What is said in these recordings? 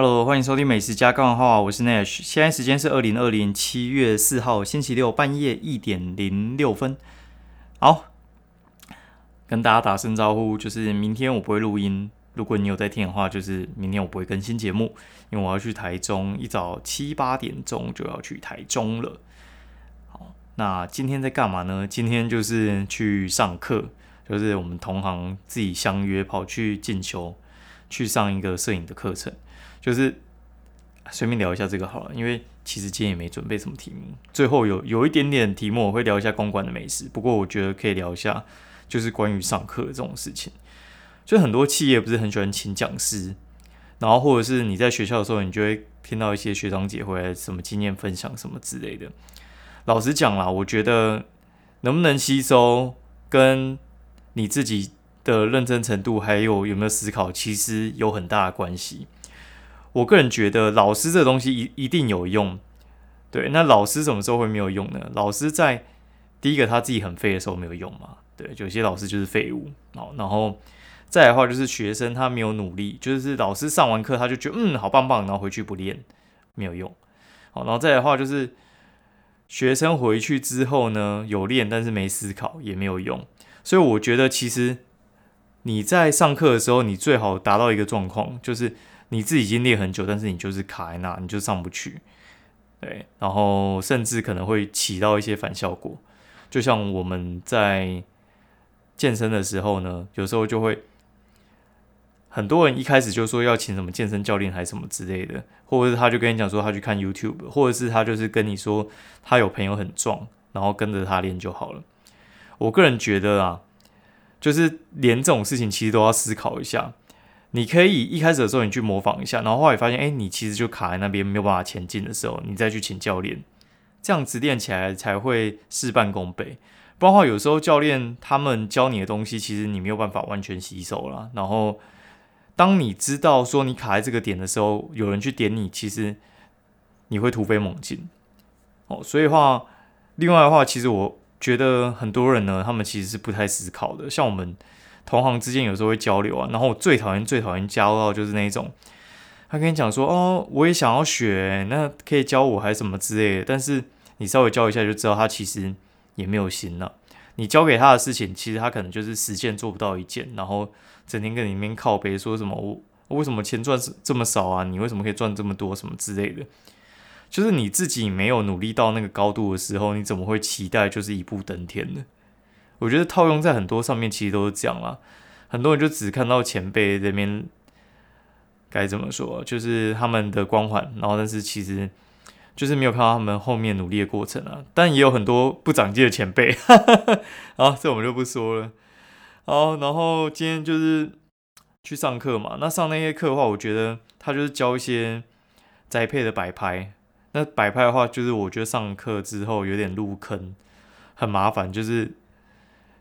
Hello，欢迎收听美食加干话，我是 Nash。现在时间是二零二零七月四号星期六半夜一点零六分。好，跟大家打声招呼，就是明天我不会录音。如果你有在听的话，就是明天我不会更新节目，因为我要去台中，一早七八点钟就要去台中了。好，那今天在干嘛呢？今天就是去上课，就是我们同行自己相约跑去进修，去上一个摄影的课程。就是随便聊一下这个好了，因为其实今天也没准备什么题目。最后有有一点点题目，我会聊一下公馆的美食。不过我觉得可以聊一下，就是关于上课这种事情。就很多企业不是很喜欢请讲师，然后或者是你在学校的时候，你就会听到一些学长姐回来什么经验分享什么之类的。老实讲啦，我觉得能不能吸收，跟你自己的认真程度，还有有没有思考，其实有很大的关系。我个人觉得，老师这东西一一定有用。对，那老师什么时候会没有用呢？老师在第一个他自己很废的时候没有用嘛？对，有些老师就是废物。好，然后。再来的话就是学生他没有努力，就是老师上完课他就觉得嗯好棒棒，然后回去不练没有用。好，然后再来的话就是学生回去之后呢有练，但是没思考也没有用。所以我觉得其实你在上课的时候，你最好达到一个状况，就是你自己已经练很久，但是你就是卡在那，你就上不去。对，然后甚至可能会起到一些反效果。就像我们在健身的时候呢，有时候就会。很多人一开始就说要请什么健身教练还是什么之类的，或者是他就跟你讲说他去看 YouTube，或者是他就是跟你说他有朋友很壮，然后跟着他练就好了。我个人觉得啊，就是连这种事情其实都要思考一下。你可以一开始的时候你去模仿一下，然后后来发现哎，你其实就卡在那边没有办法前进的时候，你再去请教练，这样子练起来才会事半功倍。不然的话，有时候教练他们教你的东西，其实你没有办法完全吸收了，然后。当你知道说你卡在这个点的时候，有人去点你，其实你会突飞猛进哦。所以话，另外的话，其实我觉得很多人呢，他们其实是不太思考的。像我们同行之间有时候会交流啊，然后我最讨厌、最讨厌交到就是那种，他跟你讲说哦，我也想要学，那可以教我还是什么之类的。但是你稍微教一下就知道，他其实也没有心了。你教给他的事情，其实他可能就是实践做不到一件，然后。整天跟里面靠背说什么我为什么钱赚这么少啊？你为什么可以赚这么多什么之类的？就是你自己没有努力到那个高度的时候，你怎么会期待就是一步登天呢？我觉得套用在很多上面其实都是这样啦。很多人就只看到前辈这边该怎么说，就是他们的光环，然后但是其实就是没有看到他们后面努力的过程啊。但也有很多不长进的前辈，好，这我们就不说了。好，然后今天就是去上课嘛。那上那些课的话，我觉得他就是教一些栽配的摆拍。那摆拍的话，就是我觉得上课之后有点入坑，很麻烦。就是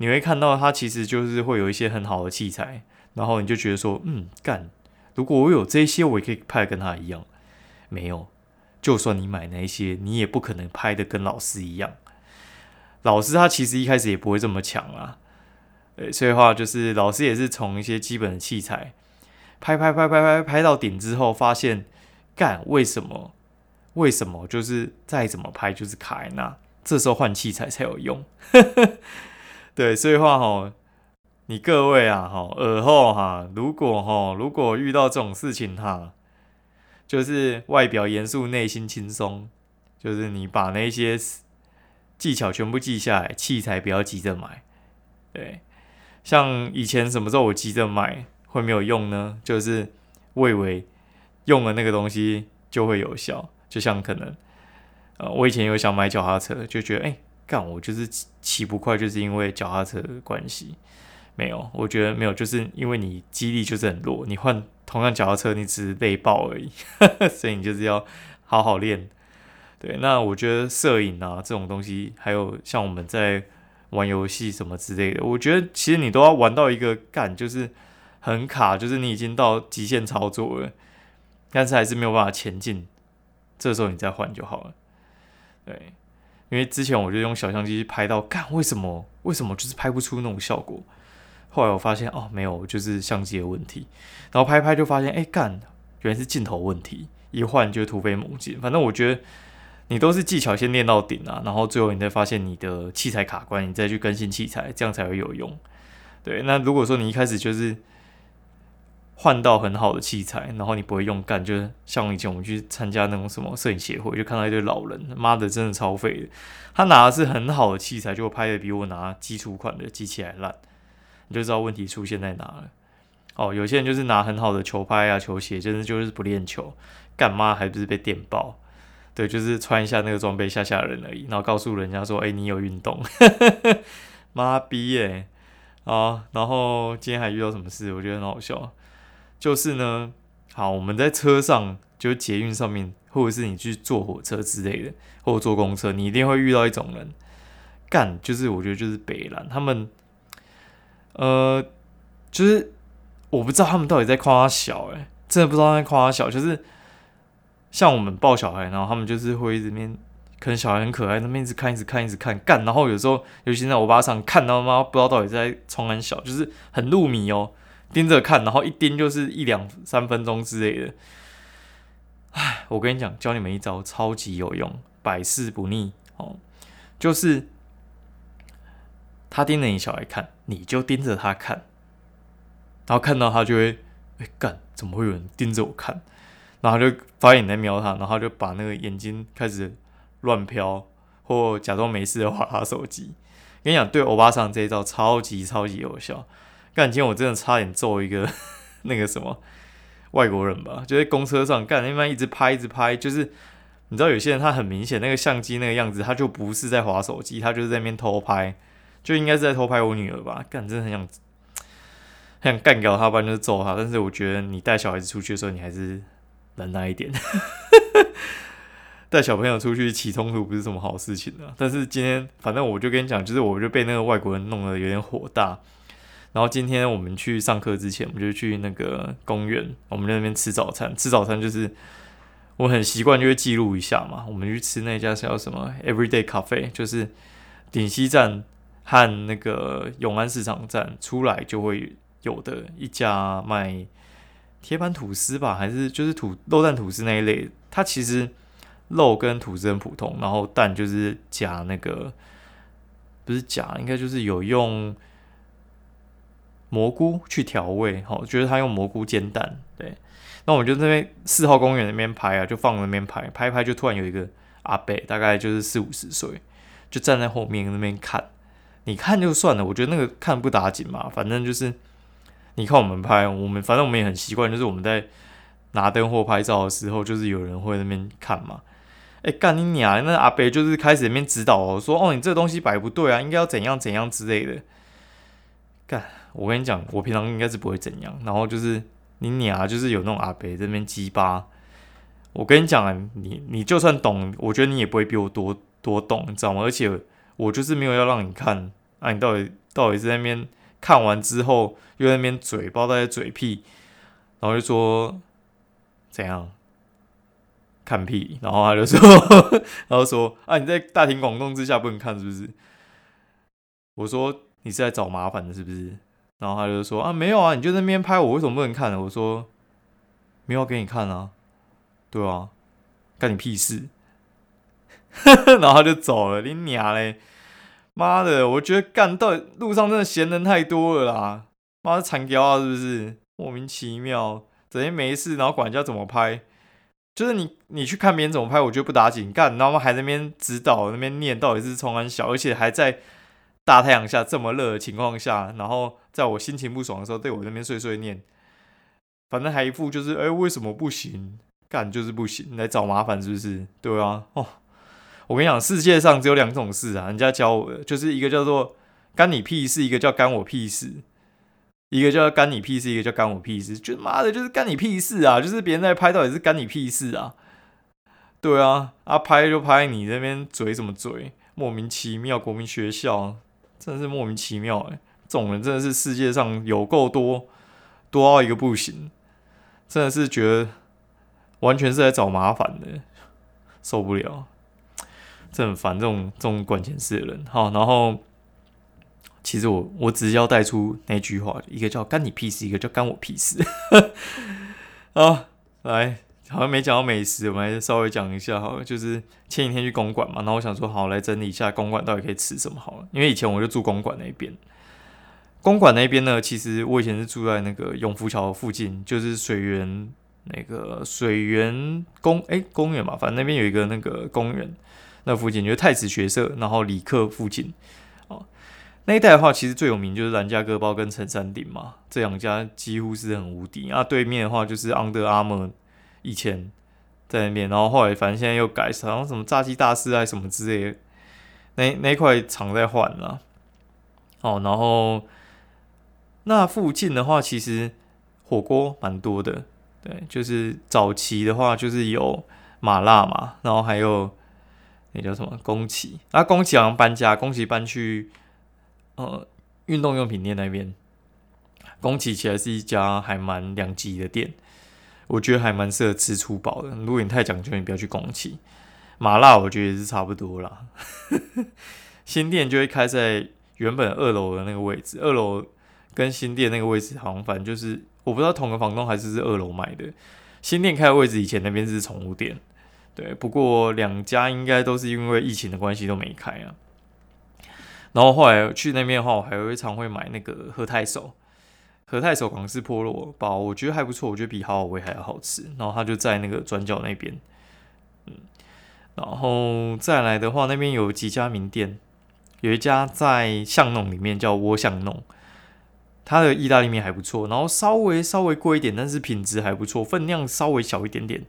你会看到他其实就是会有一些很好的器材，然后你就觉得说，嗯，干，如果我有这些，我也可以拍跟他一样。没有，就算你买那些，你也不可能拍的跟老师一样。老师他其实一开始也不会这么强啊。呃，所以话就是老师也是从一些基本的器材拍拍拍拍拍拍到顶之后，发现干为什么为什么就是再怎么拍就是卡在那，这时候换器材才有用。对，所以话哈，你各位啊哈，耳后哈，如果哈如果遇到这种事情哈，就是外表严肃，内心轻松，就是你把那些技巧全部记下来，器材不要急着买，对。像以前什么时候我急着买会没有用呢？就是我以为用了那个东西就会有效，就像可能呃，我以前有想买脚踏车，就觉得哎，干我就是骑不快，就是因为脚踏车的关系。没有，我觉得没有，就是因为你肌力就是很弱，你换同样脚踏车，你只是累爆而已。所以你就是要好好练。对，那我觉得摄影啊这种东西，还有像我们在。玩游戏什么之类的，我觉得其实你都要玩到一个干，就是很卡，就是你已经到极限操作了，但是还是没有办法前进，这时候你再换就好了。对，因为之前我就用小相机拍到，干为什么为什么就是拍不出那种效果？后来我发现哦，没有，就是相机的问题。然后拍拍就发现，哎干，原来是镜头问题，一换就突飞猛进。反正我觉得你都是技巧先练到顶啊，然后最后你再发现你的器材卡关，你再去更新器材，这样才会有用。对，那如果说你一开始就是换到很好的器材，然后你不会用干，就像以前我们去参加那种什么摄影协会，就看到一堆老人，妈的，真的超废的。他拿的是很好的器材，就拍的比我拿基础款的机器还烂，你就知道问题出现在哪了。哦，有些人就是拿很好的球拍啊、球鞋，真的就是不练球，干嘛还不是被电爆？对，就是穿一下那个装备吓吓人而已，然后告诉人家说：“哎，你有运动。”妈逼耶！啊，然后今天还遇到什么事？我觉得很好笑。就是呢，好，我们在车上，就是捷运上面，或者是你去坐火车之类的，或者坐公车，你一定会遇到一种人，干，就是我觉得就是北兰，他们，呃，就是我不知道他们到底在夸小，哎，真的不知道在夸小，就是像我们抱小孩，然后他们就是会一直面，可能小孩很可爱，那边一直看，一直看，一直看，干，然后有时候，尤其在我爸上看到妈不知道到底在冲很小，就是很入迷哦。盯着看，然后一盯就是一两三分钟之类的。唉，我跟你讲，教你们一招，超级有用，百试不腻哦。就是他盯着你小孩看，你就盯着他看，然后看到他就会，哎干，怎么会有人盯着我看？然后就发现你在瞄他，然后就把那个眼睛开始乱飘，或假装没事的划他手机。跟你讲，对欧巴桑这一招超级超级有效。干，今天我真的差点揍一个 那个什么外国人吧，就在公车上干，那边一直拍，一直拍，就是你知道有些人他很明显那个相机那个样子，他就不是在划手机，他就是在那边偷拍，就应该是在偷拍我女儿吧。干，真的很想 很想干掉他，不然就是揍他。但是我觉得你带小孩子出去的时候，你还是忍耐一点。带小朋友出去起冲突不是什么好事情啊。但是今天反正我就跟你讲，就是我就被那个外国人弄得有点火大。然后今天我们去上课之前，我们就去那个公园，我们在那边吃早餐。吃早餐就是我很习惯，就会记录一下嘛。我们去吃那家叫什么 Everyday Cafe，就是顶溪站和那个永安市场站出来就会有的一家卖铁板吐司吧，还是就是土肉蛋吐司那一类。它其实肉跟吐司很普通，然后蛋就是夹那个不是夹，应该就是有用。蘑菇去调味，好，觉得他用蘑菇煎蛋，对。那我们就那边四号公园那边拍啊，就放那边拍，拍拍就突然有一个阿伯，大概就是四五十岁，就站在后面那边看。你看就算了，我觉得那个看不打紧嘛，反正就是你看我们拍，我们反正我们也很习惯，就是我们在拿灯或拍照的时候，就是有人会那边看嘛。哎，干你娘！那阿伯就是开始那边指导我说：“哦，你这个东西摆不对啊，应该要怎样怎样之类的。”干。我跟你讲，我平常应该是不会怎样。然后就是你你啊，就是有那种阿伯这边鸡巴。我跟你讲啊，你你就算懂，我觉得你也不会比我多多懂，你知道吗？而且我就是没有要让你看，啊，你到底到底是在那边看完之后又在那边嘴包在嘴屁，然后就说怎样看屁，然后他就说，然后说啊，你在大庭广众之下不能看是不是？我说你是在找麻烦的，是不是？然后他就说啊，没有啊，你就那边拍，我为什么不能看呢？我说没有给你看啊，对啊，干你屁事！然后他就走了，你娘嘞！妈的，我觉得干到路上真的闲人太多了啦！妈的惨屌啊，是不是？莫名其妙，整天没事，然后管人家怎么拍，就是你你去看别人怎么拍，我觉得不打紧干，然后还在那边指导那边念到底是冲安小，而且还在。大太阳下这么热的情况下，然后在我心情不爽的时候，对我那边碎碎念，反正还一副就是哎为什么不行？干就是不行，来找麻烦是不是？对啊，哦，我跟你讲，世界上只有两种事啊，人家教我，就是一个叫做干你屁事，一个叫干我屁事，一个叫干你屁事，一个叫干我屁事，就妈的，就是干你屁事啊！就是别人在拍，到底是干你屁事啊？对啊，啊拍就拍，你那边嘴什么嘴？莫名其妙，国民学校。真的是莫名其妙哎，这种人真的是世界上有够多，多到一个不行，真的是觉得完全是在找麻烦的，受不了，真很烦这种这种管闲事的人。好，然后其实我我只是要带出那句话，一个叫干你屁事，一个叫干我屁事。啊，来，好像没讲到美食，我们来稍微讲一下好了。就是前几天去公馆嘛，然后我想说，好来整理一下公馆到底可以吃什么好了。因为以前我就住公馆那边，公馆那边呢，其实我以前是住在那个永福桥附近，就是水源那个水源公哎公园嘛，反正那边有一个那个公园，那附近就是太子学社，然后理科附近哦。那一带的话，其实最有名就是兰家哥包跟陈山顶嘛，这两家几乎是很无敌。啊，对面的话就是 Under Armour，以前在那边，然后后来反正现在又改成什么炸鸡大师啊什么之类的，那那块厂在换了。哦，然后那附近的话，其实火锅蛮多的，对，就是早期的话就是有麻辣嘛，然后还有那叫什么宫崎，啊，宫崎好像搬家，宫崎搬去。呃，运动用品店那边，宫崎其实是一家还蛮两极的店，我觉得还蛮适合吃粗饱的。如果你太讲究，你不要去宫崎。麻辣我觉得也是差不多啦。新店就会开在原本二楼的那个位置，二楼跟新店那个位置好像反正就是我不知道同个房东还是是二楼买的。新店开的位置以前那边是宠物店，对，不过两家应该都是因为疫情的关系都没开啊。然后后来去那边的话，我还会常会买那个和太守，和太手港式菠萝包，我觉得还不错，我觉得比好好味还要好吃。然后它就在那个转角那边，嗯，然后再来的话，那边有几家名店，有一家在巷弄里面叫窝巷弄，它的意大利面还不错，然后稍微稍微贵一点，但是品质还不错，分量稍微小一点点，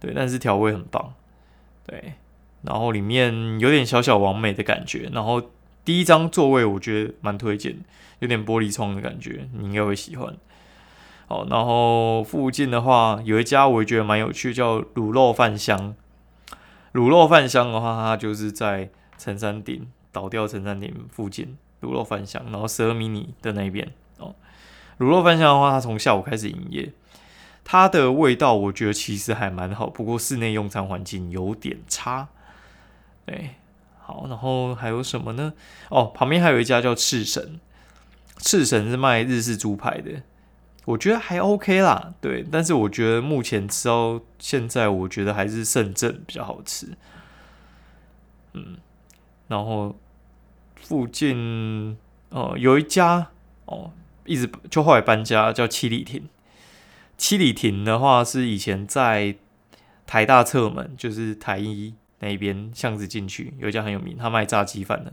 对，但是调味很棒，对，然后里面有点小小完美的感觉，然后。第一张座位我觉得蛮推荐，有点玻璃窗的感觉，你应该会喜欢。好，然后附近的话有一家我也觉得蛮有趣，叫卤肉饭香。卤肉饭香的话，它就是在陈山顶倒掉陈山顶附近卤肉饭香，然后十二迷你的那边哦。卤肉饭香的话，它从下午开始营业，它的味道我觉得其实还蛮好，不过室内用餐环境有点差，对。好，然后还有什么呢？哦，旁边还有一家叫赤神，赤神是卖日式猪排的，我觉得还 OK 啦。对，但是我觉得目前吃到现在，我觉得还是圣正比较好吃。嗯，然后附近哦有一家哦，一直就后来搬家叫七里亭。七里亭的话是以前在台大侧门，就是台一。那一边巷子进去有一家很有名，他卖炸鸡饭的，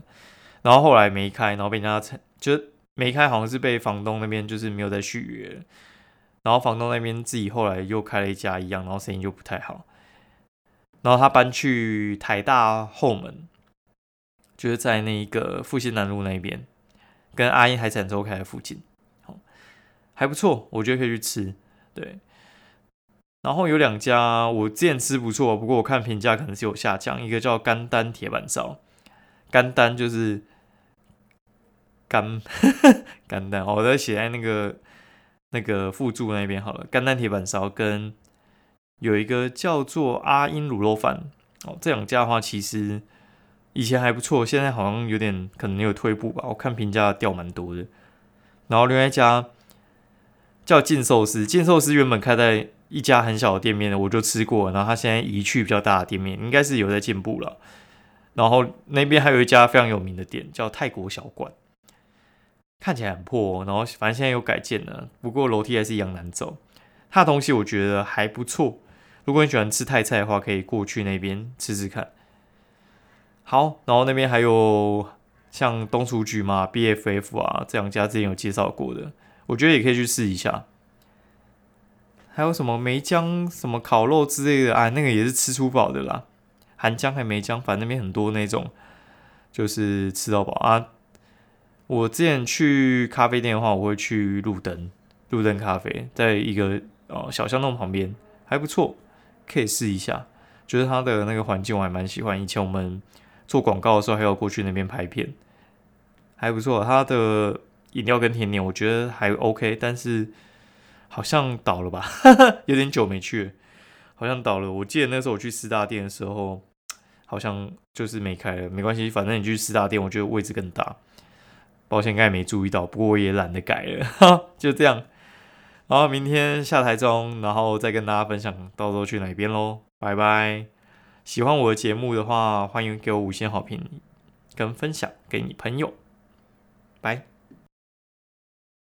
然后后来没开，然后被人家就是没开，好像是被房东那边就是没有再续约，然后房东那边自己后来又开了一家一样，然后生意就不太好，然后他搬去台大后门，就是在那个复兴南路那边，跟阿英海产周开的附近，好还不错，我觉得可以去吃，对。然后有两家我之前吃不错，不过我看评价可能是有下降。一个叫甘丹铁板烧，甘丹就是甘 甘丹，我在写在那个那个附注那边好了。甘丹铁板烧跟有一个叫做阿英卤肉饭哦，这两家的话其实以前还不错，现在好像有点可能有退步吧。我看评价掉蛮多的。然后另外一家叫劲寿司，劲寿司原本开在。一家很小的店面呢，我就吃过，然后他现在移去比较大的店面，应该是有在进步了。然后那边还有一家非常有名的店，叫泰国小馆，看起来很破，然后反正现在有改建了，不过楼梯还是一样难走。它的东西我觉得还不错，如果你喜欢吃泰菜的话，可以过去那边吃吃看。好，然后那边还有像东厨局嘛、BFF 啊这两家之前有介绍过的，我觉得也可以去试一下。还有什么梅江什么烤肉之类的啊？那个也是吃出饱的啦。韩江还梅江，反正那边很多那种，就是吃到饱啊。我之前去咖啡店的话，我会去路灯，路灯咖啡，在一个哦小巷弄旁边，还不错，可以试一下。觉得它的那个环境我还蛮喜欢。以前我们做广告的时候，还有过去那边拍片，还不错。它的饮料跟甜点我觉得还 OK，但是。好像倒了吧，有点久没去，好像倒了。我记得那时候我去四大店的时候，好像就是没开了。没关系，反正你去四大店，我觉得位置更大。保险应该没注意到，不过我也懒得改了，哈，就这样。然后明天下台中，然后再跟大家分享到时候去哪边喽。拜拜！喜欢我的节目的话，欢迎给我五星好评跟分享给你朋友。拜。